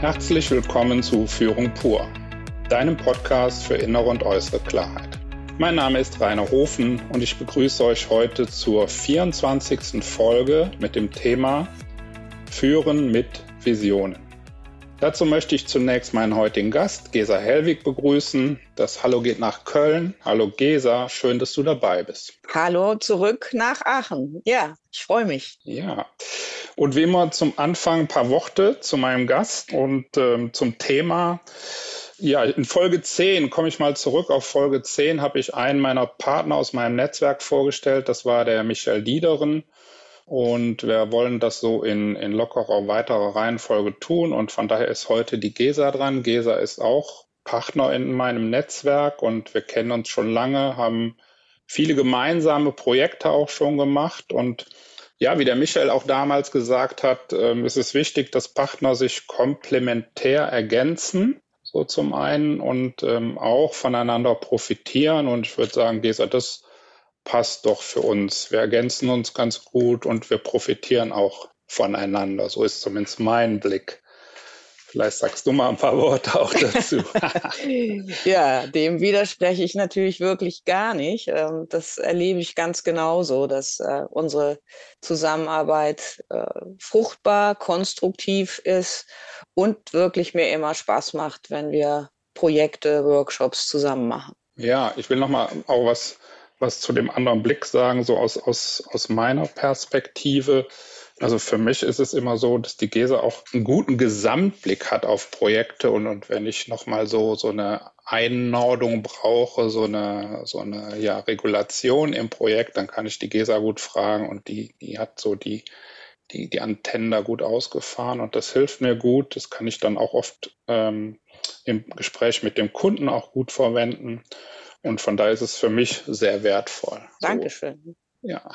Herzlich willkommen zu Führung pur, deinem Podcast für innere und äußere Klarheit. Mein Name ist Rainer Hofen und ich begrüße euch heute zur 24. Folge mit dem Thema Führen mit Visionen. Dazu möchte ich zunächst meinen heutigen Gast, Gesa Hellwig, begrüßen. Das Hallo geht nach Köln. Hallo Gesa, schön, dass du dabei bist. Hallo zurück nach Aachen. Ja, ich freue mich. Ja, und wie immer zum Anfang ein paar Worte zu meinem Gast und ähm, zum Thema. Ja, in Folge 10 komme ich mal zurück. Auf Folge 10 habe ich einen meiner Partner aus meinem Netzwerk vorgestellt. Das war der Michael Diederen. Und wir wollen das so in, in lockerer weiterer Reihenfolge tun. Und von daher ist heute die Gesa dran. Gesa ist auch Partner in meinem Netzwerk und wir kennen uns schon lange, haben viele gemeinsame Projekte auch schon gemacht. Und ja, wie der Michael auch damals gesagt hat, ähm, ist es wichtig, dass Partner sich komplementär ergänzen. So zum einen und ähm, auch voneinander profitieren. Und ich würde sagen, Gesa, das passt doch für uns. Wir ergänzen uns ganz gut und wir profitieren auch voneinander. So ist zumindest mein Blick. Vielleicht sagst du mal ein paar Worte auch dazu. ja, dem widerspreche ich natürlich wirklich gar nicht. Ähm, das erlebe ich ganz genauso, dass äh, unsere Zusammenarbeit äh, fruchtbar, konstruktiv ist und wirklich mir immer Spaß macht, wenn wir Projekte, Workshops zusammen machen. Ja, ich will noch mal auch was was zu dem anderen Blick sagen, so aus, aus, aus meiner Perspektive. Also für mich ist es immer so, dass die GESE auch einen guten Gesamtblick hat auf Projekte und, und wenn ich nochmal so, so eine Einnordung brauche, so eine, so eine ja, Regulation im Projekt, dann kann ich die GESA gut fragen und die, die hat so die, die, die Antennen da gut ausgefahren und das hilft mir gut. Das kann ich dann auch oft ähm, im Gespräch mit dem Kunden auch gut verwenden. Und von daher ist es für mich sehr wertvoll. Dankeschön. So. Ja.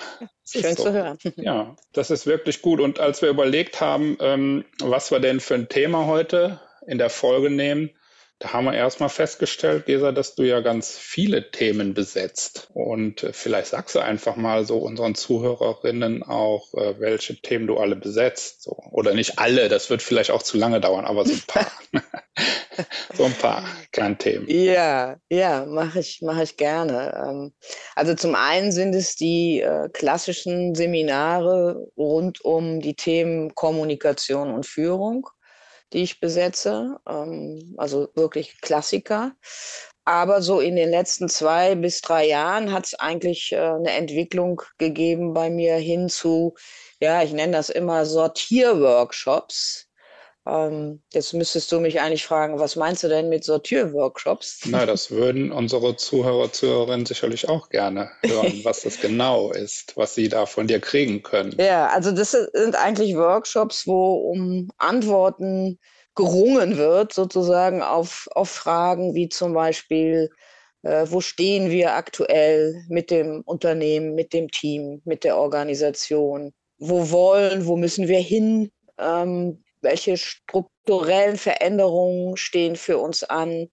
Schön zu hören. Ja, das ist wirklich gut. Und als wir überlegt haben, ähm, was wir denn für ein Thema heute in der Folge nehmen, da haben wir erstmal festgestellt, Gesa, dass du ja ganz viele Themen besetzt. Und äh, vielleicht sagst du einfach mal so unseren Zuhörerinnen auch, äh, welche Themen du alle besetzt. So. Oder nicht alle, das wird vielleicht auch zu lange dauern, aber so ein paar. so ein paar Kernthemen. Ja, ja, mache ich, mache ich gerne. Ähm, also zum einen sind es die äh, klassischen Seminare rund um die Themen Kommunikation und Führung die ich besetze. Ähm, also wirklich Klassiker. Aber so in den letzten zwei bis drei Jahren hat es eigentlich äh, eine Entwicklung gegeben bei mir hin zu, ja, ich nenne das immer Sortierworkshops. Ähm, jetzt müsstest du mich eigentlich fragen, was meinst du denn mit Sortierworkshops? Na, das würden unsere Zuhörer, Zuhörerinnen sicherlich auch gerne hören, was das genau ist, was sie da von dir kriegen können. Ja, also das sind eigentlich Workshops, wo um Antworten gerungen wird, sozusagen auf, auf Fragen wie zum Beispiel, äh, wo stehen wir aktuell mit dem Unternehmen, mit dem Team, mit der Organisation? Wo wollen, wo müssen wir hin? Ähm, welche strukturellen Veränderungen stehen für uns an?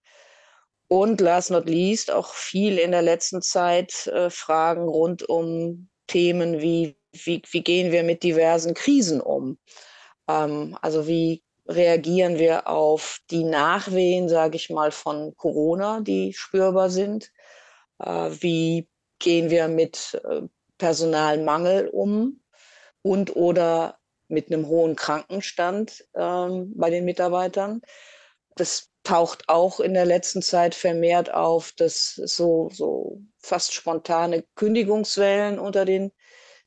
Und last not least auch viel in der letzten Zeit äh, Fragen rund um Themen wie, wie, wie gehen wir mit diversen Krisen um? Ähm, also wie reagieren wir auf die Nachwehen, sage ich mal, von Corona, die spürbar sind? Äh, wie gehen wir mit äh, Personalmangel um und oder mit einem hohen Krankenstand ähm, bei den Mitarbeitern. Das taucht auch in der letzten Zeit vermehrt auf, dass so, so fast spontane Kündigungswellen unter den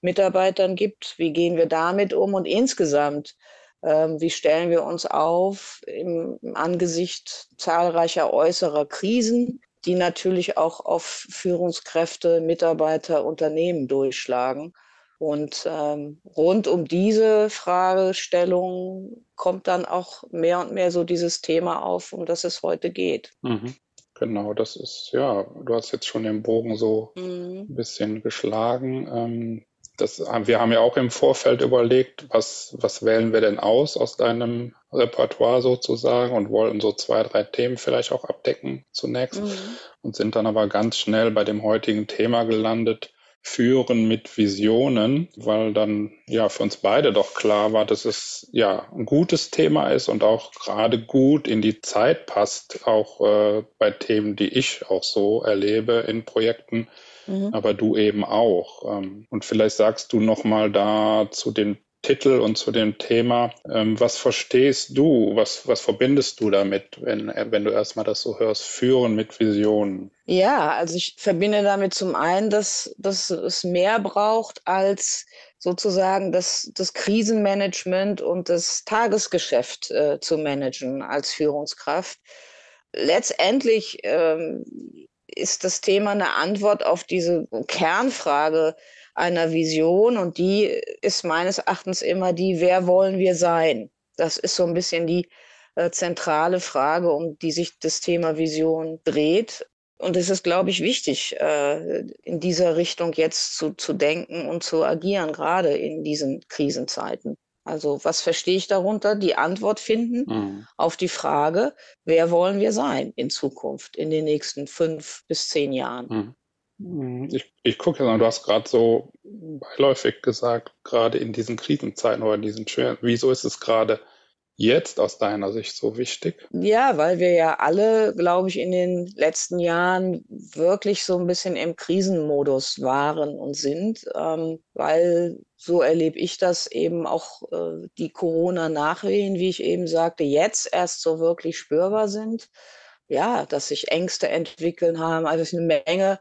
Mitarbeitern gibt. Wie gehen wir damit um? Und insgesamt, ähm, wie stellen wir uns auf im, im Angesicht zahlreicher äußerer Krisen, die natürlich auch auf Führungskräfte, Mitarbeiter, Unternehmen durchschlagen? Und ähm, rund um diese Fragestellung kommt dann auch mehr und mehr so dieses Thema auf, um das es heute geht. Mhm. Genau, das ist, ja, du hast jetzt schon den Bogen so mhm. ein bisschen geschlagen. Ähm, das, wir haben ja auch im Vorfeld überlegt, was, was wählen wir denn aus aus deinem Repertoire sozusagen und wollten so zwei, drei Themen vielleicht auch abdecken zunächst mhm. und sind dann aber ganz schnell bei dem heutigen Thema gelandet, Führen mit Visionen, weil dann ja für uns beide doch klar war, dass es ja ein gutes Thema ist und auch gerade gut in die Zeit passt, auch äh, bei Themen, die ich auch so erlebe in Projekten, mhm. aber du eben auch. Ähm, und vielleicht sagst du noch mal da zu den Titel und zu dem Thema. Ähm, was verstehst du? Was, was verbindest du damit, wenn, wenn du erstmal das so hörst? Führen mit Visionen. Ja, also ich verbinde damit zum einen, dass, dass es mehr braucht als sozusagen das, das Krisenmanagement und das Tagesgeschäft äh, zu managen als Führungskraft. Letztendlich ähm, ist das Thema eine Antwort auf diese Kernfrage, einer Vision und die ist meines Erachtens immer die, wer wollen wir sein? Das ist so ein bisschen die äh, zentrale Frage, um die sich das Thema Vision dreht. Und es ist, glaube ich, wichtig, äh, in dieser Richtung jetzt zu, zu denken und zu agieren, gerade in diesen Krisenzeiten. Also was verstehe ich darunter? Die Antwort finden mhm. auf die Frage, wer wollen wir sein in Zukunft, in den nächsten fünf bis zehn Jahren. Mhm. Hm, ich, ich gucke du hast gerade so beiläufig gesagt, gerade in diesen Krisenzeiten oder in diesen schweren, wieso ist es gerade jetzt aus deiner Sicht so wichtig? Ja, weil wir ja alle, glaube ich, in den letzten Jahren wirklich so ein bisschen im Krisenmodus waren und sind, ähm, weil so erlebe ich das eben auch äh, die Corona-Nachwehen, wie ich eben sagte, jetzt erst so wirklich spürbar sind. Ja, dass sich Ängste entwickeln haben, also eine Menge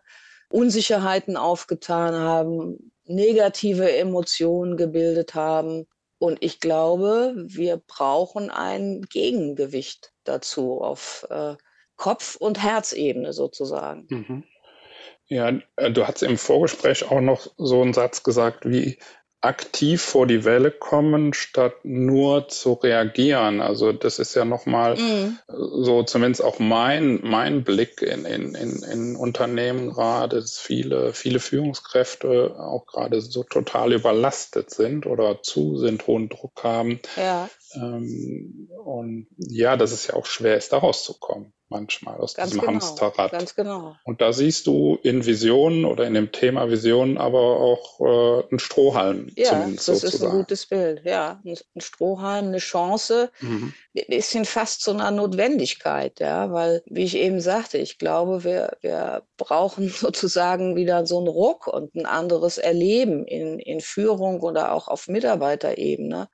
Unsicherheiten aufgetan haben, negative Emotionen gebildet haben. Und ich glaube, wir brauchen ein Gegengewicht dazu auf äh, Kopf- und Herzebene sozusagen. Mhm. Ja, du hast im Vorgespräch auch noch so einen Satz gesagt, wie aktiv vor die Welle kommen, statt nur zu reagieren. Also das ist ja nochmal mhm. so zumindest auch mein, mein Blick in, in, in, in Unternehmen gerade, dass viele, viele Führungskräfte auch gerade so total überlastet sind oder zu sind, hohen Druck haben. Ja. Ähm, und ja, dass es ja auch schwer ist, da rauszukommen manchmal aus ganz diesem genau, Hamsterrad. Ganz genau. Und da siehst du in Visionen oder in dem Thema Visionen aber auch äh, einen Strohhalm ja, zumindest das sozusagen. ist ein gutes Bild. Ja, ein Strohhalm, eine Chance, mhm. ein bisschen fast zu einer Notwendigkeit, ja, weil wie ich eben sagte, ich glaube, wir, wir brauchen sozusagen wieder so einen Ruck und ein anderes Erleben in, in Führung oder auch auf Mitarbeiterebene.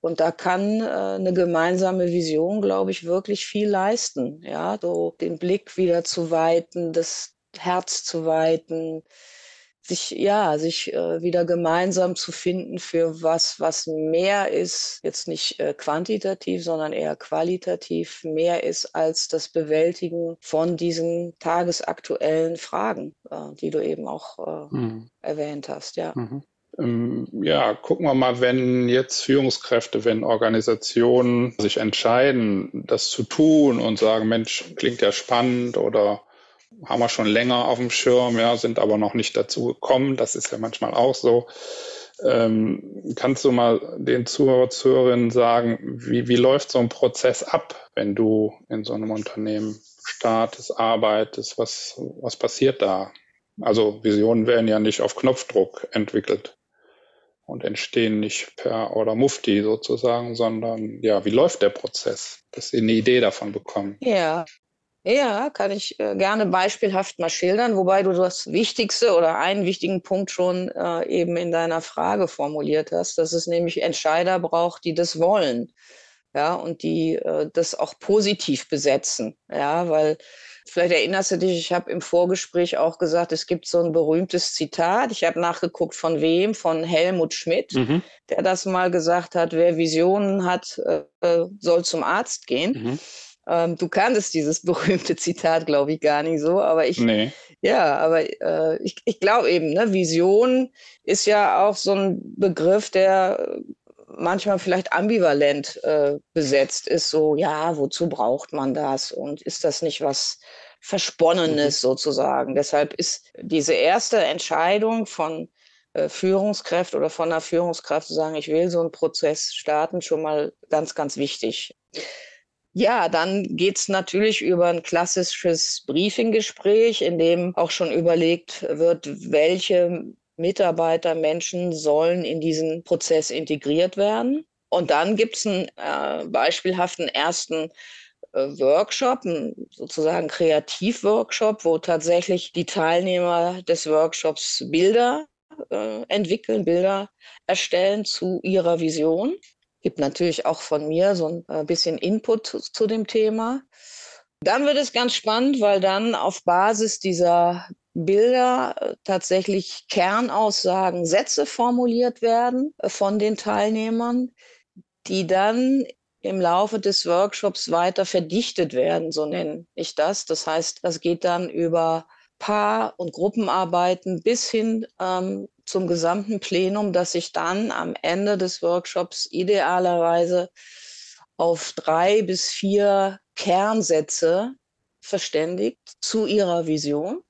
Und da kann äh, eine gemeinsame Vision, glaube ich, wirklich viel leisten. Ja, so den Blick wieder zu weiten, das Herz zu weiten, sich ja, sich äh, wieder gemeinsam zu finden für was, was mehr ist, jetzt nicht äh, quantitativ, sondern eher qualitativ mehr ist als das Bewältigen von diesen tagesaktuellen Fragen, äh, die du eben auch mhm. erwähnt hast. Ja. Mhm. Ähm, ja, gucken wir mal, wenn jetzt Führungskräfte, wenn Organisationen sich entscheiden, das zu tun und sagen, Mensch, klingt ja spannend oder haben wir schon länger auf dem Schirm, ja, sind aber noch nicht dazu gekommen. Das ist ja manchmal auch so. Ähm, kannst du mal den Zuhörer, Zuhörerinnen sagen, wie, wie läuft so ein Prozess ab, wenn du in so einem Unternehmen startest, arbeitest? Was, was passiert da? Also Visionen werden ja nicht auf Knopfdruck entwickelt und entstehen nicht per oder Mufti sozusagen, sondern ja, wie läuft der Prozess, dass Sie eine Idee davon bekommen? Ja. Ja, kann ich äh, gerne beispielhaft mal schildern, wobei du das Wichtigste oder einen wichtigen Punkt schon äh, eben in deiner Frage formuliert hast, dass es nämlich Entscheider braucht, die das wollen, ja, und die äh, das auch positiv besetzen, ja, weil Vielleicht erinnerst du dich, ich habe im Vorgespräch auch gesagt, es gibt so ein berühmtes Zitat. Ich habe nachgeguckt, von wem? Von Helmut Schmidt, mhm. der das mal gesagt hat, wer Visionen hat, äh, soll zum Arzt gehen. Mhm. Ähm, du kanntest dieses berühmte Zitat, glaube ich, gar nicht so, aber ich, nee. ja, aber äh, ich, ich glaube eben, ne, Vision ist ja auch so ein Begriff, der manchmal vielleicht ambivalent äh, besetzt ist, so, ja, wozu braucht man das und ist das nicht was Versponnenes mhm. sozusagen. Deshalb ist diese erste Entscheidung von äh, Führungskraft oder von einer Führungskraft zu sagen, ich will so einen Prozess starten, schon mal ganz, ganz wichtig. Ja, dann geht's natürlich über ein klassisches Briefinggespräch, in dem auch schon überlegt wird, welche Mitarbeiter, Menschen sollen in diesen Prozess integriert werden. Und dann gibt's einen äh, beispielhaften ersten äh, Workshop, einen sozusagen Kreativworkshop, wo tatsächlich die Teilnehmer des Workshops Bilder äh, entwickeln, Bilder erstellen zu ihrer Vision gibt natürlich auch von mir so ein äh, bisschen Input zu, zu dem Thema. Dann wird es ganz spannend, weil dann auf Basis dieser Bilder äh, tatsächlich Kernaussagen, Sätze formuliert werden äh, von den Teilnehmern, die dann im Laufe des Workshops weiter verdichtet werden, so nenne ich das. Das heißt, das geht dann über Paar- und Gruppenarbeiten bis hin ähm, zum gesamten Plenum, das sich dann am Ende des Workshops idealerweise auf drei bis vier Kernsätze verständigt zu ihrer Vision.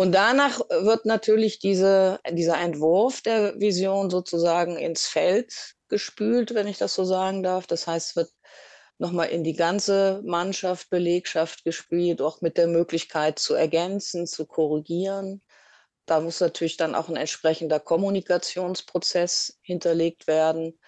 Und danach wird natürlich diese, dieser Entwurf der Vision sozusagen ins Feld gespült, wenn ich das so sagen darf. Das heißt, es wird nochmal in die ganze Mannschaft, Belegschaft gespielt, auch mit der Möglichkeit zu ergänzen, zu korrigieren. Da muss natürlich dann auch ein entsprechender Kommunikationsprozess hinterlegt werden.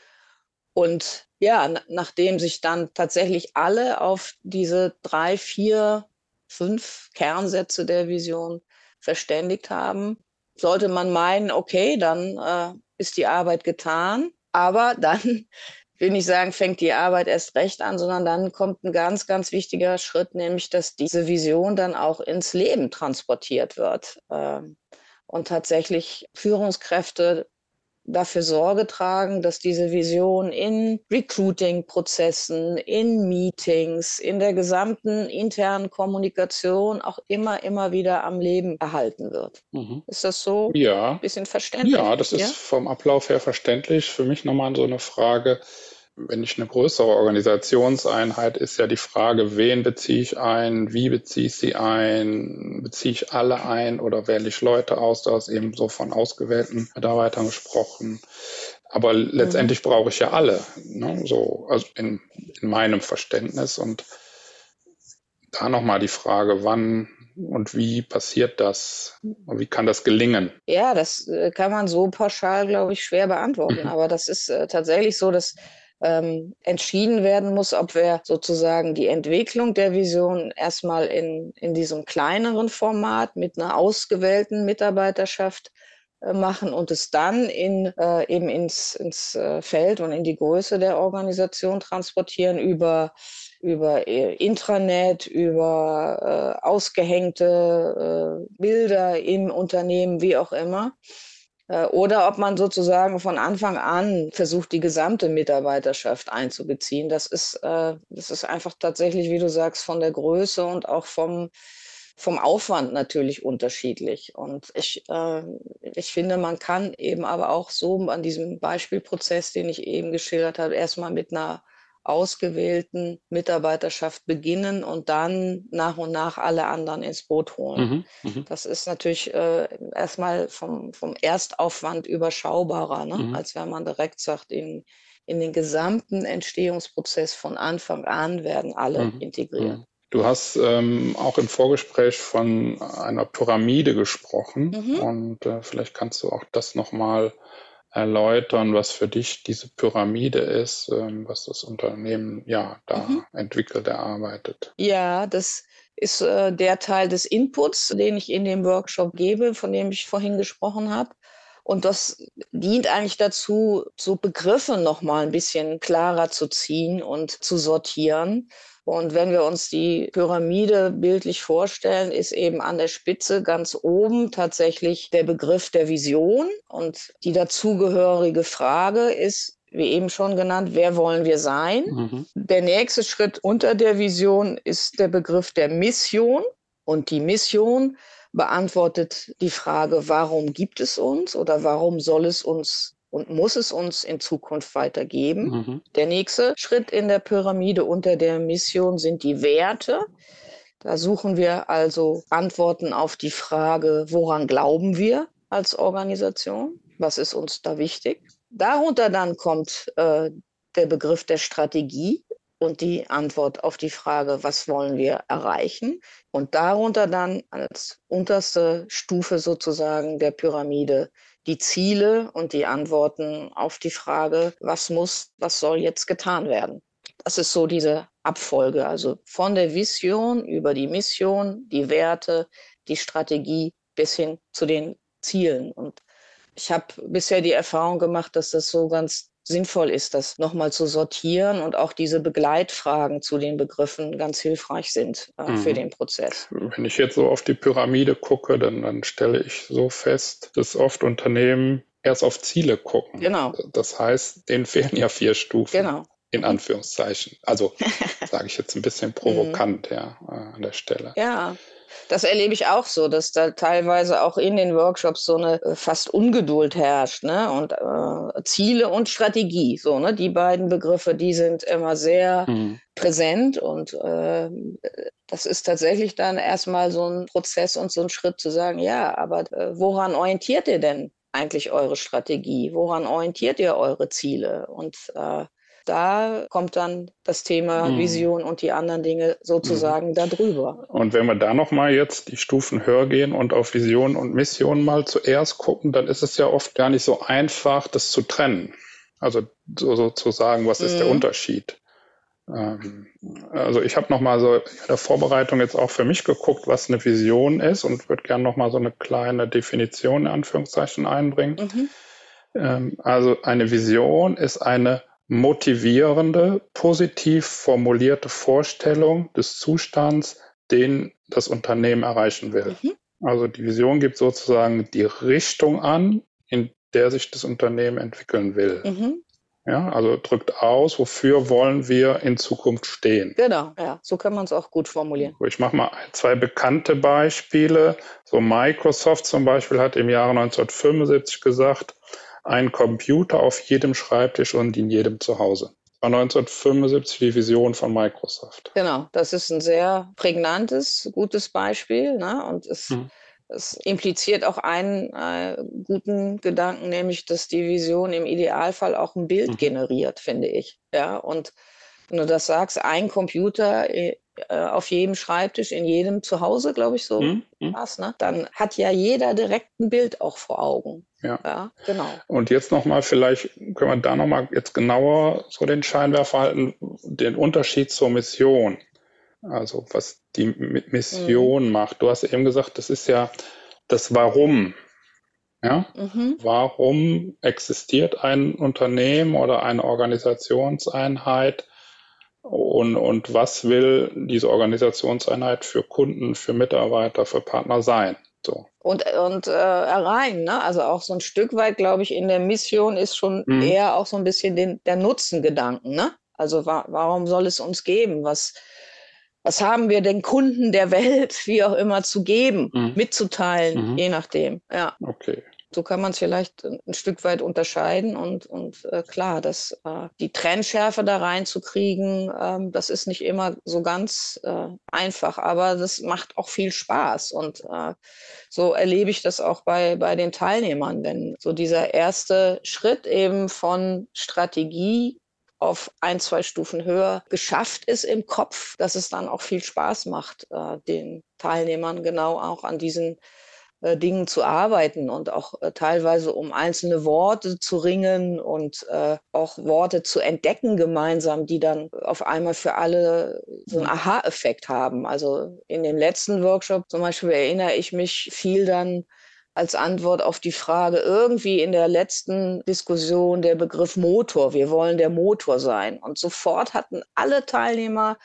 Und ja, nachdem sich dann tatsächlich alle auf diese drei, vier, fünf Kernsätze der Vision verständigt haben, sollte man meinen, okay, dann äh, ist die Arbeit getan. Aber dann will nicht sagen, fängt die Arbeit erst recht an, sondern dann kommt ein ganz, ganz wichtiger Schritt, nämlich dass diese Vision dann auch ins Leben transportiert wird ähm, und tatsächlich Führungskräfte dafür Sorge tragen, dass diese Vision in Recruiting-Prozessen, in Meetings, in der gesamten internen Kommunikation auch immer, immer wieder am Leben erhalten wird. Mhm. Ist das so ja. ein bisschen verständlich? Ja, das ist ja? vom Ablauf her verständlich. Für mich nochmal so eine Frage wenn ich eine größere Organisationseinheit ist ja die Frage, wen beziehe ich ein, wie beziehe ich sie ein, beziehe ich alle ein oder wähle ich Leute aus, da ist eben so von ausgewählten Mitarbeitern gesprochen. Aber letztendlich mhm. brauche ich ja alle, ne? so also in, in meinem Verständnis und da nochmal die Frage, wann und wie passiert das? Und wie kann das gelingen? Ja, das äh, kann man so pauschal, glaube ich, schwer beantworten. Mhm. Aber das ist äh, tatsächlich so, dass ähm, entschieden werden muss, ob wir sozusagen die Entwicklung der Vision erstmal in, in diesem kleineren Format mit einer ausgewählten Mitarbeiterschaft äh, machen und es dann in, äh, eben ins, ins äh, Feld und in die Größe der Organisation transportieren über, über äh, Intranet, über ausgehängte Bilder im Unternehmen, wie auch immer. Äh, oder ob man sozusagen von Anfang an versucht, die gesamte Mitarbeiterschaft einzubeziehen. Das ist, äh, das ist einfach tatsächlich, wie du sagst, von der Größe und auch vom, vom Aufwand natürlich unterschiedlich. Und ich, äh, ich finde, man kann eben aber auch so an diesem Beispielprozess, den ich eben geschildert habe, erstmal mit einer ausgewählten Mitarbeiterschaft beginnen und dann nach und nach alle anderen ins Boot holen. Mhm, mh. Das ist natürlich äh, erstmal vom, vom Erstaufwand überschaubarer, ne? mhm. als wenn man direkt sagt, in, in den gesamten Entstehungsprozess von Anfang an werden alle mhm, integriert. Mhm. Du hast ähm, auch im Vorgespräch von einer Pyramide gesprochen mhm. und äh, vielleicht kannst du auch das nochmal erläutern, was für dich diese Pyramide ist, ähm, was das Unternehmen ja da mhm. entwickelt, erarbeitet. Ja, das ist äh, der Teil des Inputs, den ich in dem Workshop gebe, von dem ich vorhin gesprochen habe. Und das dient eigentlich dazu, so Begriffe noch mal ein bisschen klarer zu ziehen und zu sortieren. Und wenn wir uns die Pyramide bildlich vorstellen, ist eben an der Spitze ganz oben tatsächlich der Begriff der Vision. Und die dazugehörige Frage ist, wie eben schon genannt, wer wollen wir sein? Mhm. Der nächste Schritt unter der Vision ist der Begriff der Mission. Und die Mission beantwortet die Frage, warum gibt es uns oder warum soll es uns und muss es uns in Zukunft weitergeben. Mhm. Der nächste Schritt in der Pyramide unter der Mission sind die Werte. Da suchen wir also Antworten auf die Frage, woran glauben wir als Organisation? Was ist uns da wichtig? Darunter dann kommt äh, der Begriff der Strategie. und die Antwort auf die Frage, was wollen wir erreichen? Und darunter dann als unterste Stufe sozusagen der Pyramide die Ziele und die Antworten auf die Frage, was muss, was soll jetzt getan werden. Das ist so diese Abfolge, also von der Vision über die Mission, die Werte, die Strategie bis hin zu den Zielen. Und ich habe bisher die Erfahrung gemacht, dass das so ganz sinnvoll ist, das nochmal zu sortieren und auch diese Begleitfragen zu den Begriffen ganz hilfreich sind äh, mhm. für den Prozess. Wenn ich jetzt so auf die Pyramide gucke, dann, dann stelle ich so fest, dass oft Unternehmen erst auf Ziele gucken. Genau. Das heißt, denen fehlen ja vier Stufen. Genau. In Anführungszeichen. Also sage ich jetzt ein bisschen provokant, ja, äh, an der Stelle. Ja, das erlebe ich auch so, dass da teilweise auch in den Workshops so eine äh, fast Ungeduld herrscht, ne? Und äh, Ziele und Strategie, so, ne? Die beiden Begriffe, die sind immer sehr mhm. präsent und äh, das ist tatsächlich dann erstmal so ein Prozess und so ein Schritt zu sagen, ja, aber äh, woran orientiert ihr denn eigentlich eure Strategie? Woran orientiert ihr eure Ziele? Und äh, da kommt dann das Thema mhm. Vision und die anderen Dinge sozusagen mhm. darüber. Und wenn wir da nochmal jetzt die Stufen höher gehen und auf Vision und Mission mal zuerst gucken, dann ist es ja oft gar nicht so einfach, das zu trennen. Also so, so zu sagen, was ist mhm. der Unterschied? Ähm, also ich habe nochmal so in der Vorbereitung jetzt auch für mich geguckt, was eine Vision ist und würde gerne nochmal so eine kleine Definition in Anführungszeichen einbringen. Mhm. Ähm, also eine Vision ist eine motivierende, positiv formulierte Vorstellung des Zustands, den das Unternehmen erreichen will. Mhm. Also die Vision gibt sozusagen die Richtung an, in der sich das Unternehmen entwickeln will. Mhm. Ja, also drückt aus, wofür wollen wir in Zukunft stehen. Genau, ja, so kann man es auch gut formulieren. Ich mache mal zwei bekannte Beispiele. So Microsoft zum Beispiel hat im Jahre 1975 gesagt, ein Computer auf jedem Schreibtisch und in jedem Zuhause. War 1975 die Vision von Microsoft. Genau, das ist ein sehr prägnantes, gutes Beispiel. Ne? Und es, hm. es impliziert auch einen äh, guten Gedanken, nämlich, dass die Vision im Idealfall auch ein Bild hm. generiert, finde ich. Ja, und wenn du das sagst, ein Computer äh, auf jedem Schreibtisch, in jedem Zuhause, glaube ich, so mhm. was, ne? dann hat ja jeder direkt ein Bild auch vor Augen. Ja. ja, genau. Und jetzt nochmal, vielleicht können wir da nochmal jetzt genauer so den Scheinwerfer halten, den Unterschied zur Mission. Also was die Mission mhm. macht. Du hast eben gesagt, das ist ja das Warum. Ja? Mhm. Warum existiert ein Unternehmen oder eine Organisationseinheit? Und, und was will diese Organisationseinheit für Kunden, für Mitarbeiter, für Partner sein? So. Und, und äh, rein, ne? also auch so ein Stück weit, glaube ich, in der Mission ist schon mhm. eher auch so ein bisschen den, der Nutzengedanken. Ne? Also wa warum soll es uns geben? Was, was haben wir den Kunden der Welt, wie auch immer, zu geben, mhm. mitzuteilen, mhm. je nachdem. Ja. Okay. So kann man es vielleicht ein Stück weit unterscheiden und, und äh, klar, dass äh, die Trennschärfe da reinzukriegen, ähm, das ist nicht immer so ganz äh, einfach, aber das macht auch viel Spaß und äh, so erlebe ich das auch bei, bei den Teilnehmern, denn so dieser erste Schritt eben von Strategie auf ein, zwei Stufen höher geschafft ist im Kopf, dass es dann auch viel Spaß macht, äh, den Teilnehmern genau auch an diesen äh, Dingen zu arbeiten und auch äh, teilweise um einzelne Worte zu ringen und äh, auch Worte zu entdecken gemeinsam, die dann auf einmal für alle so einen Aha-Effekt haben. Also in dem letzten Workshop zum Beispiel erinnere ich mich viel dann als Antwort auf die Frage irgendwie in der letzten Diskussion der Begriff Motor. Wir wollen der Motor sein. Und sofort hatten alle Teilnehmer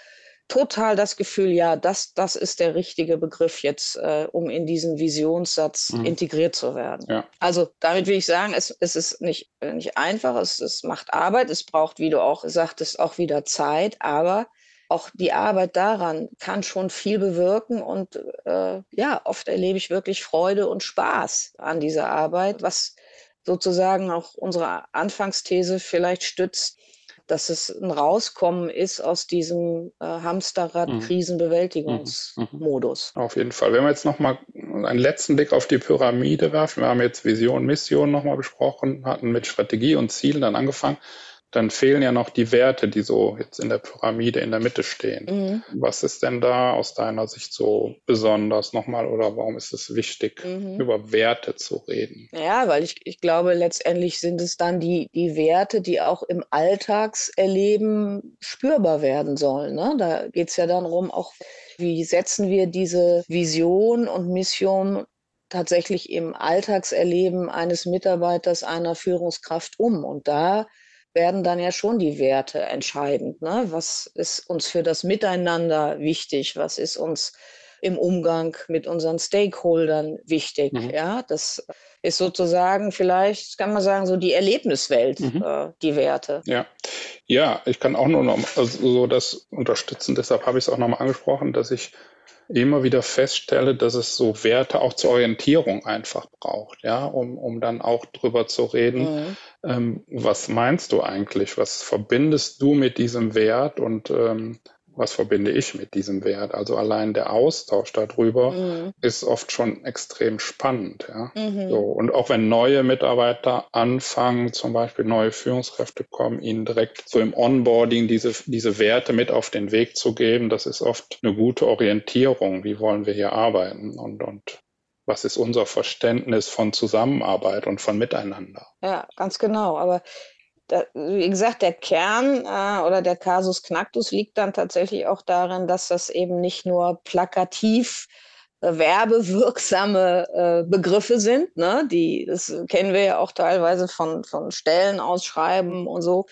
total das Gefühl, ja, das, das ist der richtige Begriff jetzt, äh, um in diesen Visionssatz mhm. integriert zu werden. Ja. Also damit will ich sagen, es, es ist nicht, nicht einfach, es, es macht Arbeit, es braucht, wie du auch sagtest, auch wieder Zeit, aber auch die Arbeit daran kann schon viel bewirken und äh, ja, oft erlebe ich wirklich Freude und Spaß an dieser Arbeit, was sozusagen auch unsere Anfangsthese vielleicht stützt, dass es ein Rauskommen ist aus diesem äh, Hamsterrad-Krisenbewältigungsmodus. Mhm. Auf jeden Fall. Wenn wir jetzt nochmal einen letzten Blick auf die Pyramide werfen, wir haben jetzt Vision, Mission nochmal besprochen, hatten mit Strategie und Zielen dann angefangen, dann fehlen ja noch die Werte, die so jetzt in der Pyramide in der Mitte stehen. Mhm. Was ist denn da aus deiner Sicht so besonders nochmal oder warum ist es wichtig, mhm. über Werte zu reden? Ja, weil ich, ich glaube, letztendlich sind es dann die, die Werte, die auch im Alltagserleben spürbar werden sollen. Ne? Da geht es ja dann darum, auch wie setzen wir diese Vision und Mission tatsächlich im Alltagserleben eines Mitarbeiters, einer Führungskraft um. Und da werden dann ja schon die Werte entscheidend. Ne? Was ist uns für das Miteinander wichtig? Was ist uns im Umgang mit unseren Stakeholdern wichtig? Mhm. Ja, das ist sozusagen vielleicht, kann man sagen, so die Erlebniswelt, mhm. äh, die Werte. Ja. ja, ich kann auch nur noch also so das unterstützen. Deshalb habe ich es auch nochmal angesprochen, dass ich immer wieder feststelle, dass es so Werte auch zur Orientierung einfach braucht, ja, um, um dann auch drüber zu reden, mhm. ähm, was meinst du eigentlich, was verbindest du mit diesem Wert und ähm, was verbinde ich mit diesem Wert? Also allein der Austausch darüber mhm. ist oft schon extrem spannend. Ja? Mhm. So, und auch wenn neue Mitarbeiter anfangen, zum Beispiel neue Führungskräfte kommen, ihnen direkt so im Onboarding diese, diese Werte mit auf den Weg zu geben, das ist oft eine gute Orientierung. Wie wollen wir hier arbeiten? Und, und was ist unser Verständnis von Zusammenarbeit und von Miteinander? Ja, ganz genau. Aber da, wie gesagt, der Kern äh, oder der Casus Knactus liegt dann tatsächlich auch darin, dass das eben nicht nur plakativ äh, werbewirksame äh, Begriffe sind, ne? die, das kennen wir ja auch teilweise von, von Stellenausschreiben und so,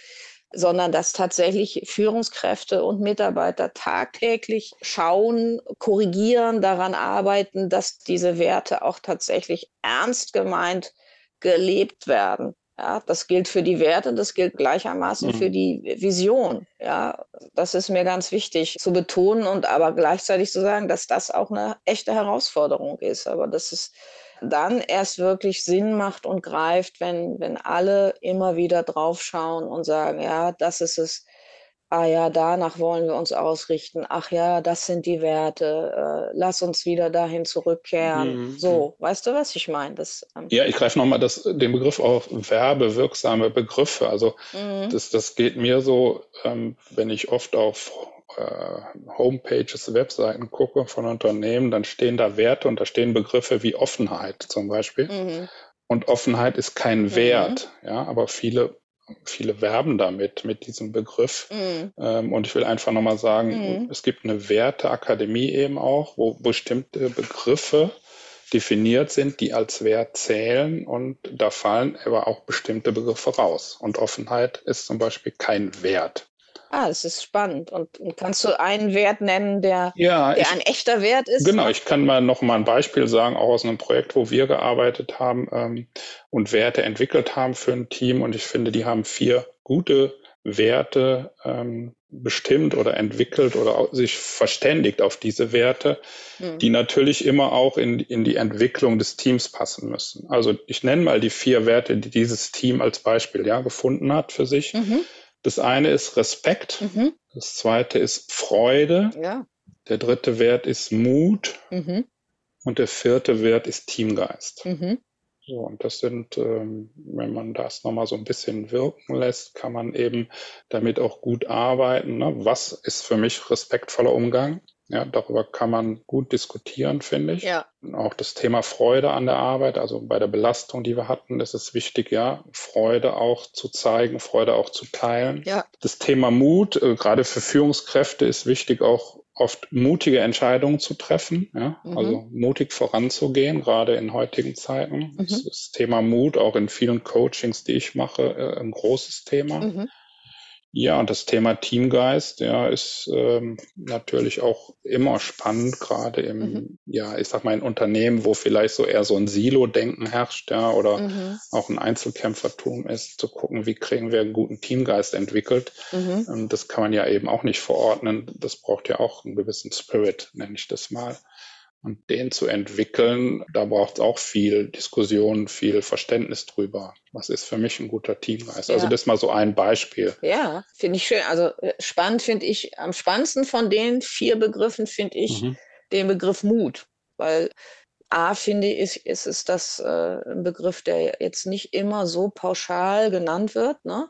sondern dass tatsächlich Führungskräfte und Mitarbeiter tagtäglich schauen, korrigieren, daran arbeiten, dass diese Werte auch tatsächlich ernst gemeint gelebt werden. Ja, das gilt für die Werte, das gilt gleichermaßen mhm. für die Vision. Ja, das ist mir ganz wichtig zu betonen und aber gleichzeitig zu sagen, dass das auch eine echte Herausforderung ist. Aber dass es dann erst wirklich Sinn macht und greift, wenn, wenn alle immer wieder draufschauen und sagen, ja, das ist es, ah ja, danach wollen wir uns ausrichten, ach ja, das sind die Werte, äh, lass uns wieder dahin zurückkehren. Mhm. So, weißt du, was ich meine? Ähm ja, ich greife nochmal den Begriff auf, werbewirksame Begriffe. Also mhm. das, das geht mir so, ähm, wenn ich oft auf äh, Homepages, Webseiten gucke von Unternehmen, dann stehen da Werte und da stehen Begriffe wie Offenheit zum Beispiel. Mhm. Und Offenheit ist kein mhm. Wert, ja, aber viele viele werben damit, mit diesem Begriff. Mhm. Ähm, und ich will einfach nochmal sagen, mhm. es gibt eine Werteakademie eben auch, wo bestimmte Begriffe definiert sind, die als Wert zählen und da fallen aber auch bestimmte Begriffe raus. Und Offenheit ist zum Beispiel kein Wert. Ah, es ist spannend. Und, kannst du einen Wert nennen, der, ja, der ich, ein echter Wert ist? Genau, ich kann mal noch mal ein Beispiel sagen, auch aus einem Projekt, wo wir gearbeitet haben ähm, und Werte entwickelt haben für ein Team. Und ich finde, die haben vier gute Werte ähm, bestimmt oder entwickelt oder sich verständigt auf diese Werte, mhm. die natürlich immer auch in, in die Entwicklung des Teams passen müssen. Also ich nenne mal die vier Werte, die dieses Team als Beispiel ja gefunden hat für sich. Mhm. Das eine ist Respekt, mhm. das zweite ist Freude, ja. der dritte Wert ist Mut mhm. und der vierte Wert ist Teamgeist. Mhm. So, und das sind, ähm, wenn man das nochmal so ein bisschen wirken lässt, kann man eben damit auch gut arbeiten. Ne? Was ist für mich respektvoller Umgang? Ja, darüber kann man gut diskutieren, finde ich. Ja. Auch das Thema Freude an der Arbeit, also bei der Belastung, die wir hatten, ist es wichtig, ja, Freude auch zu zeigen, Freude auch zu teilen. Ja. Das Thema Mut, äh, gerade für Führungskräfte ist wichtig, auch oft mutige Entscheidungen zu treffen, ja, mhm. also mutig voranzugehen, gerade in heutigen Zeiten. Mhm. Das, das Thema Mut auch in vielen Coachings, die ich mache, äh, ein großes Thema. Mhm. Ja, und das Thema Teamgeist, ja, ist ähm, natürlich auch immer spannend, gerade im, mhm. ja, ich sag mal, in Unternehmen, wo vielleicht so eher so ein Silo-Denken herrscht, ja, oder mhm. auch ein Einzelkämpfertum ist, zu gucken, wie kriegen wir einen guten Teamgeist entwickelt. Mhm. Ähm, das kann man ja eben auch nicht verordnen. Das braucht ja auch einen gewissen Spirit, nenne ich das mal. Und den zu entwickeln, da braucht es auch viel Diskussion, viel Verständnis drüber. Was ist für mich ein guter Teamgeist? Ja. Also das ist mal so ein Beispiel. Ja, finde ich schön. Also äh, spannend finde ich, am spannendsten von den vier Begriffen finde ich mhm. den Begriff Mut. Weil A, finde ich, ist es das äh, ein Begriff, der jetzt nicht immer so pauschal genannt wird. Ne?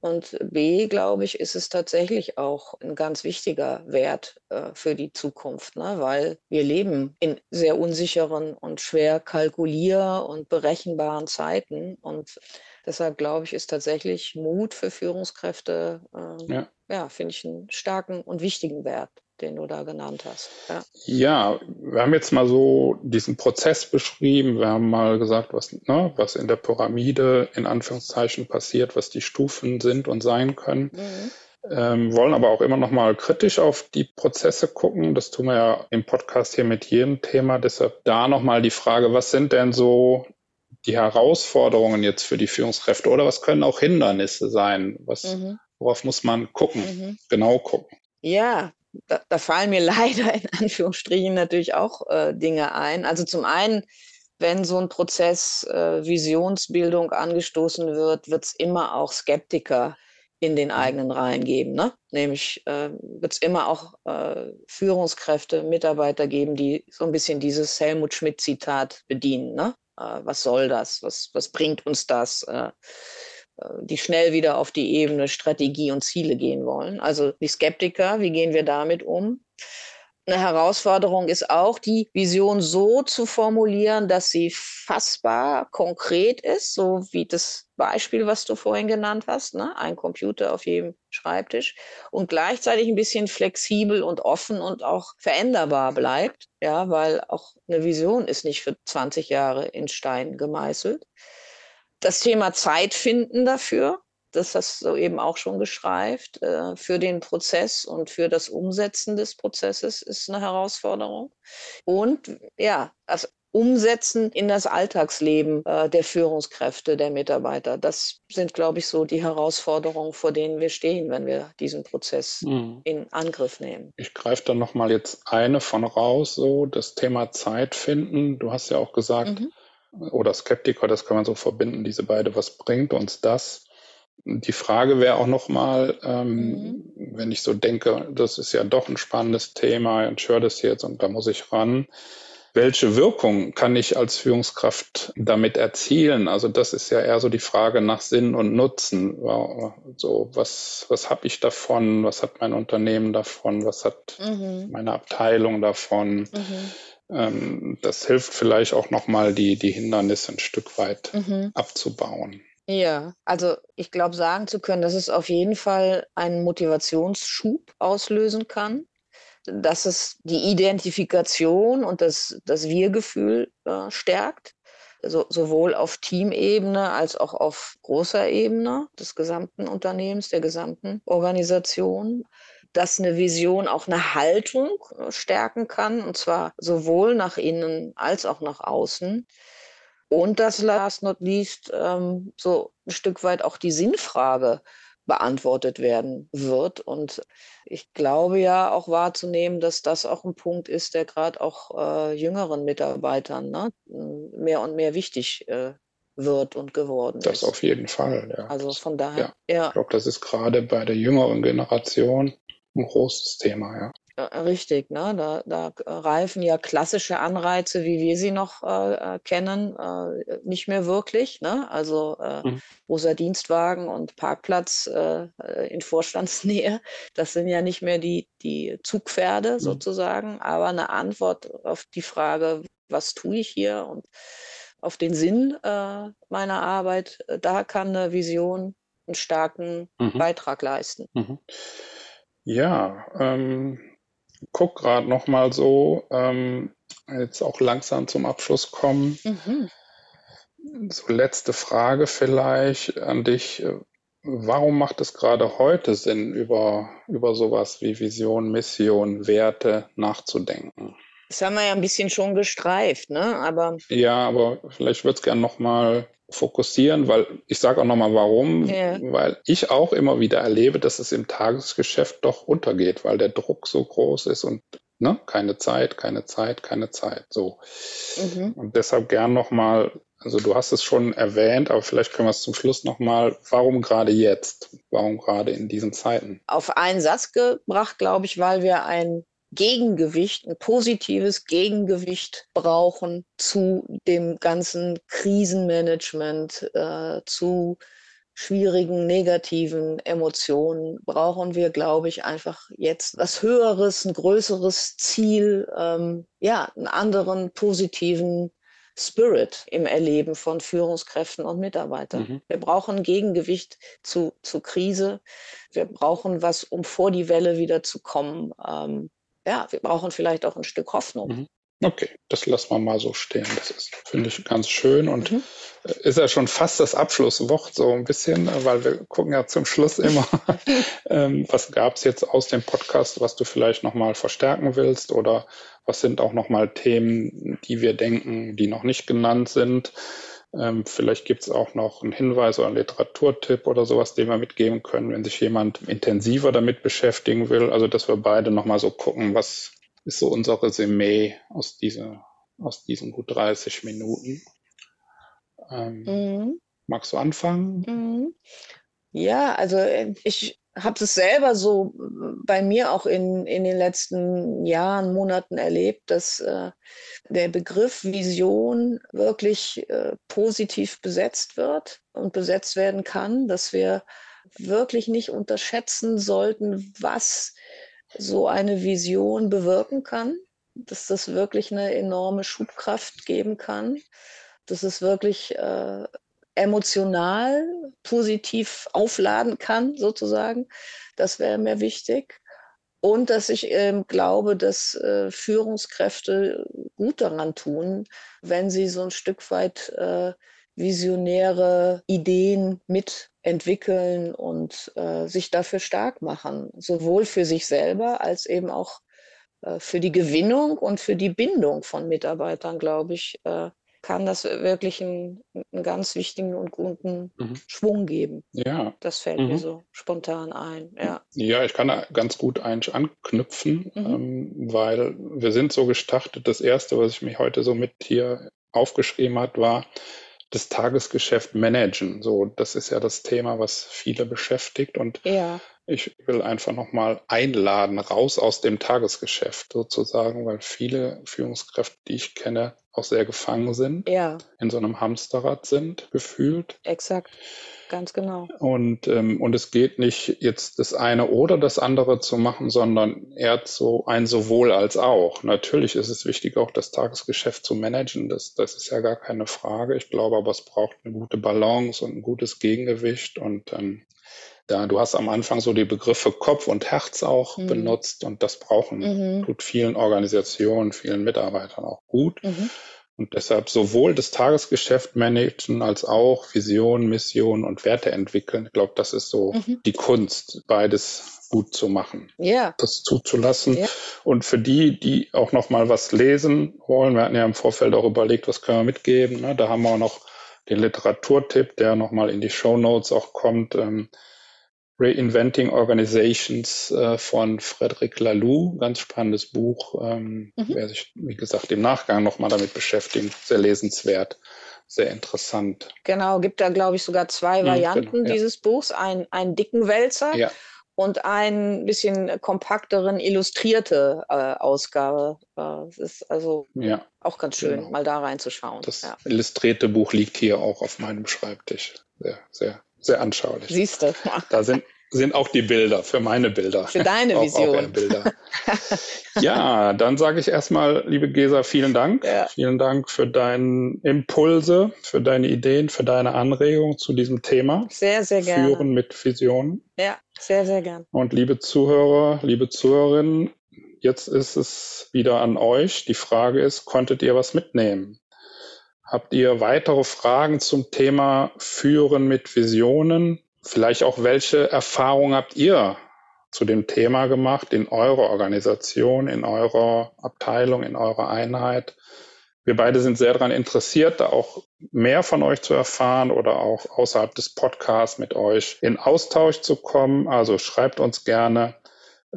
Und B, glaube ich, ist es tatsächlich auch ein ganz wichtiger Wert äh, für die Zukunft, ne? weil wir leben in sehr unsicheren und schwer kalkulier- und berechenbaren Zeiten. Und deshalb glaube ich, ist tatsächlich Mut für Führungskräfte, äh, ja, ja finde ich einen starken und wichtigen Wert den du da genannt hast. Ja. ja, wir haben jetzt mal so diesen Prozess beschrieben. Wir haben mal gesagt, was, ne, was in der Pyramide in Anführungszeichen passiert, was die Stufen sind und sein können. Mhm. Ähm, wollen aber auch immer noch mal kritisch auf die Prozesse gucken. Das tun wir ja im Podcast hier mit jedem Thema. Deshalb da noch mal die Frage, was sind denn so die Herausforderungen jetzt für die Führungskräfte oder was können auch Hindernisse sein? Was, mhm. Worauf muss man gucken, mhm. genau gucken? Ja, da, da, fallen mir leider in Anführungsstrichen natürlich auch äh, Dinge ein. Also zum einen, wenn so ein Prozess äh, Visionsbildung angestoßen wird, wird es immer auch Skeptiker in den mhm. eigenen Reihen geben. Ne? Nämlich äh, wird es immer auch äh, Führungskräfte, Mitarbeiter geben, die so ein bisschen dieses Helmut Schmidt-Zitat bedienen. Ne? Äh, was soll das? Was, was bringt uns das? Äh, die schnell wieder auf die Ebene Strategie und Ziele gehen wollen. Also die Skeptiker, wie gehen wir damit um? Eine Herausforderung ist auch, die Vision so zu formulieren, dass sie fassbar, konkret ist, so wie das Beispiel, was du vorhin genannt hast, ne? ein Computer auf jedem Schreibtisch und gleichzeitig ein bisschen flexibel und offen und auch veränderbar bleibt, ja, weil auch eine Vision ist nicht für 20 Jahre in Stein gemeißelt das Thema Zeit finden dafür, das hast du eben auch schon geschreift, äh, für den Prozess und für das Umsetzen des Prozesses ist eine Herausforderung. Und ja, das Umsetzen in das Alltagsleben äh, der Führungskräfte, der Mitarbeiter. Das sind, glaube ich, so die Herausforderungen, vor denen wir stehen, wenn wir diesen Prozess mhm. in Angriff nehmen. Ich greife da nochmal jetzt eine von raus, so das Thema Zeit finden. Du hast ja auch gesagt, mhm oder Skeptiker, das kann man so verbinden, diese beide, was bringt uns das? Die Frage wäre auch nochmal, ähm, mhm. wenn ich so denke, das ist ja doch ein spannendes Thema, ich höre das jetzt und da muss ich ran. Welche Wirkung kann ich als Führungskraft damit erzielen? Also das ist ja eher so die Frage nach Sinn und Nutzen. So, was, was habe ich davon? Was hat mein Unternehmen davon? Was hat mhm. meine Abteilung davon? Mhm ähm, das hilft vielleicht auch nochmal, die, die Hindernisse ein Stück weit mhm. abzubauen. Ja, also ich glaube, sagen zu können, dass es auf jeden Fall einen Motivationsschub auslösen kann, dass es die Identifikation und das, das Wir-Gefühl äh, stärkt, so, sowohl auf Teamebene als auch auf großer Ebene des gesamten Unternehmens, der gesamten Organisation dass eine Vision auch eine Haltung äh, stärken kann, und zwar sowohl nach innen als auch nach außen. Und dass last not least ähm, so ein Stück weit auch die Sinnfrage beantwortet werden wird. Und ich glaube ja auch wahrzunehmen, dass das auch ein Punkt ist, der gerade auch äh, jüngeren Mitarbeitern ne, mehr und mehr wichtig äh, wird und geworden das ist. Das auf jeden Fall, ja. Also von daher, ja. ja. Ich glaube, das ist gerade bei der jüngeren Generation ein großes Thema, ja. Richtig, ne? da, da reifen ja klassische Anreize, wie wir sie noch äh, äh, kennen, äh, nicht mehr wirklich. Ne? Also äh, mhm. großer Dienstwagen und Parkplatz äh, in Vorstandsnähe, das sind ja nicht mehr die, die Zugpferde mhm. sozusagen, aber eine Antwort auf die Frage, was tue ich hier und auf den Sinn äh, meiner Arbeit, äh, da kann eine Vision einen starken mhm. Beitrag leisten. Ja, ähm, guck gerade noch mal so, ähm, jetzt auch langsam zum Abschluss kommen. Mhm. So letzte Frage vielleicht an dich. Warum macht es gerade heute Sinn, über, über sowas wie Vision, Mission, Werte nachzudenken? Das haben wir ja ein bisschen schon gestreift, ne? Aber ja, aber vielleicht würde es gerne noch mal fokussieren, weil ich sage auch nochmal warum, ja. weil ich auch immer wieder erlebe, dass es im Tagesgeschäft doch untergeht, weil der Druck so groß ist und ne, keine Zeit, keine Zeit, keine Zeit. So. Mhm. Und deshalb gern nochmal, also du hast es schon erwähnt, aber vielleicht können wir es zum Schluss nochmal, warum gerade jetzt? Warum gerade in diesen Zeiten? Auf einen Satz gebracht, glaube ich, weil wir ein Gegengewicht, ein positives Gegengewicht brauchen zu dem ganzen Krisenmanagement, äh, zu schwierigen, negativen Emotionen brauchen wir, glaube ich, einfach jetzt was Höheres, ein größeres Ziel, ähm, ja, einen anderen positiven Spirit im Erleben von Führungskräften und Mitarbeitern. Mhm. Wir brauchen Gegengewicht zu, zu Krise. Wir brauchen was, um vor die Welle wieder zu kommen. Ähm, ja, wir brauchen vielleicht auch ein Stück Hoffnung. Mhm. Okay, das lassen wir mal so stehen. Das ist, finde ich, ganz schön und mhm. ist ja schon fast das Abschlusswort so ein bisschen, weil wir gucken ja zum Schluss immer, ähm, was gab es jetzt aus dem Podcast, was du vielleicht nochmal verstärken willst oder was sind auch nochmal Themen, die wir denken, die noch nicht genannt sind. Ähm, vielleicht gibt es auch noch einen Hinweis oder einen Literaturtipp oder sowas, den wir mitgeben können, wenn sich jemand intensiver damit beschäftigen will. Also, dass wir beide nochmal so gucken, was, ist so unser Resümee aus, dieser, aus diesen gut 30 Minuten. Ähm, mhm. Magst du anfangen? Mhm. Ja, also äh, ich habe es selber so bei mir auch in, in den letzten Jahren, Monaten erlebt, dass äh, der Begriff Vision wirklich äh, positiv besetzt wird und besetzt werden kann, dass wir wirklich nicht unterschätzen sollten, was so eine Vision bewirken kann, dass das wirklich eine enorme Schubkraft geben kann, dass es wirklich äh, emotional positiv aufladen kann, sozusagen. Das wäre mir wichtig. Und dass ich ähm, glaube, dass äh, Führungskräfte gut daran tun, wenn sie so ein Stück weit äh, visionäre Ideen mitentwickeln und äh, sich dafür stark machen, sowohl für sich selber als eben auch äh, für die Gewinnung und für die Bindung von Mitarbeitern, glaube ich, äh, kann das wirklich einen, einen, ganz wichtigen und guten mhm. Schwung geben. Ja. Das fällt mhm. mir so spontan ein. Ja, ja ich kann da ganz gut eigentlich anknüpfen, mhm. ähm, weil wir sind so gestartet. Das Erste, was ich mich heute so mit hier aufgeschrieben hat, war, das Tagesgeschäft managen. So, das ist ja das Thema, was viele beschäftigt. Und ja. ich will einfach nochmal einladen, raus aus dem Tagesgeschäft sozusagen, weil viele Führungskräfte, die ich kenne, auch sehr gefangen sind, ja. in so einem Hamsterrad sind, gefühlt. Exakt. Ganz genau. Und, ähm, und es geht nicht jetzt das eine oder das andere zu machen, sondern eher so ein sowohl als auch. Natürlich ist es wichtig, auch das Tagesgeschäft zu managen. Das, das ist ja gar keine Frage. Ich glaube aber, es braucht eine gute Balance und ein gutes Gegengewicht. Und ähm, da, du hast am Anfang so die Begriffe Kopf und Herz auch mhm. benutzt und das brauchen, mhm. tut vielen Organisationen, vielen Mitarbeitern auch gut. Mhm. Und deshalb sowohl das Tagesgeschäft managen als auch Vision, Mission und Werte entwickeln. Ich glaube, das ist so mhm. die Kunst, beides gut zu machen. Ja. Das zuzulassen. Ja. Und für die, die auch noch mal was lesen wollen, wir hatten ja im Vorfeld auch überlegt, was können wir mitgeben. Ne? Da haben wir auch noch den Literaturtipp, der noch mal in die Show Notes auch kommt. Ähm, Reinventing Organizations äh, von Frederic Laloux, ganz spannendes Buch. Ähm, mhm. Wer sich, wie gesagt, im Nachgang nochmal damit beschäftigt, sehr lesenswert, sehr interessant. Genau, gibt da, glaube ich, sogar zwei mhm, Varianten genau, ja. dieses Buchs. Ein, einen dicken Wälzer ja. und ein bisschen kompakteren, illustrierte äh, Ausgabe. Äh, das ist also ja, auch ganz schön, genau. mal da reinzuschauen. Das illustrierte Buch liegt hier auch auf meinem Schreibtisch. Sehr, sehr sehr anschaulich. Siehst du. Da sind, sind auch die Bilder für meine Bilder. Für deine Vision. Auch, auch Bilder. ja, dann sage ich erstmal, liebe Gesa, vielen Dank. Ja. Vielen Dank für deine Impulse, für deine Ideen, für deine Anregungen zu diesem Thema. Sehr, sehr gerne. Führen mit Visionen. Ja, sehr, sehr gern. Und liebe Zuhörer, liebe Zuhörerinnen, jetzt ist es wieder an euch. Die Frage ist, konntet ihr was mitnehmen? Habt ihr weitere Fragen zum Thema Führen mit Visionen? Vielleicht auch, welche Erfahrungen habt ihr zu dem Thema gemacht in eurer Organisation, in eurer Abteilung, in eurer Einheit? Wir beide sind sehr daran interessiert, da auch mehr von euch zu erfahren oder auch außerhalb des Podcasts mit euch in Austausch zu kommen. Also schreibt uns gerne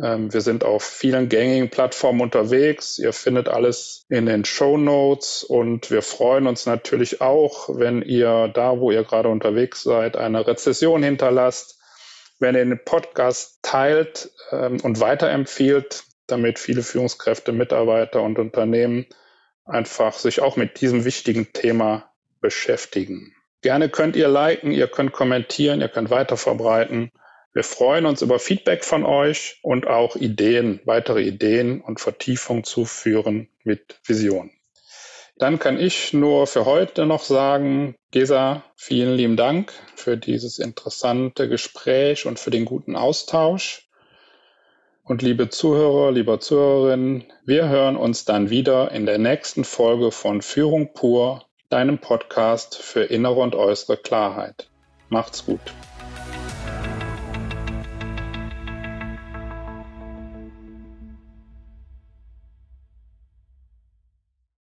ähm, wir sind auf vielen gängigen Plattformen unterwegs. Ihr findet alles in den Show Notes und wir freuen uns natürlich auch, wenn ihr da, wo ihr gerade unterwegs seid, eine Rezession hinterlasst, wenn ihr den Podcast teilt ähm, und weiterempfiehlt, damit viele Führungskräfte, Mitarbeiter und Unternehmen einfach sich auch mit diesem wichtigen Thema beschäftigen. Gerne könnt ihr liken, ihr könnt kommentieren, ihr könnt weiterverbreiten. Wir freuen uns über Feedback von euch und auch Ideen, weitere Ideen und Vertiefung zuführen mit Vision. Dann kann ich nur für heute noch sagen, Gesa, vielen lieben Dank für dieses interessante Gespräch und für den guten Austausch. Und liebe Zuhörer, lieber Zuhörerinnen, wir hören uns dann wieder in der nächsten Folge von Führung pur, deinem Podcast für innere und äußere Klarheit. Macht's gut.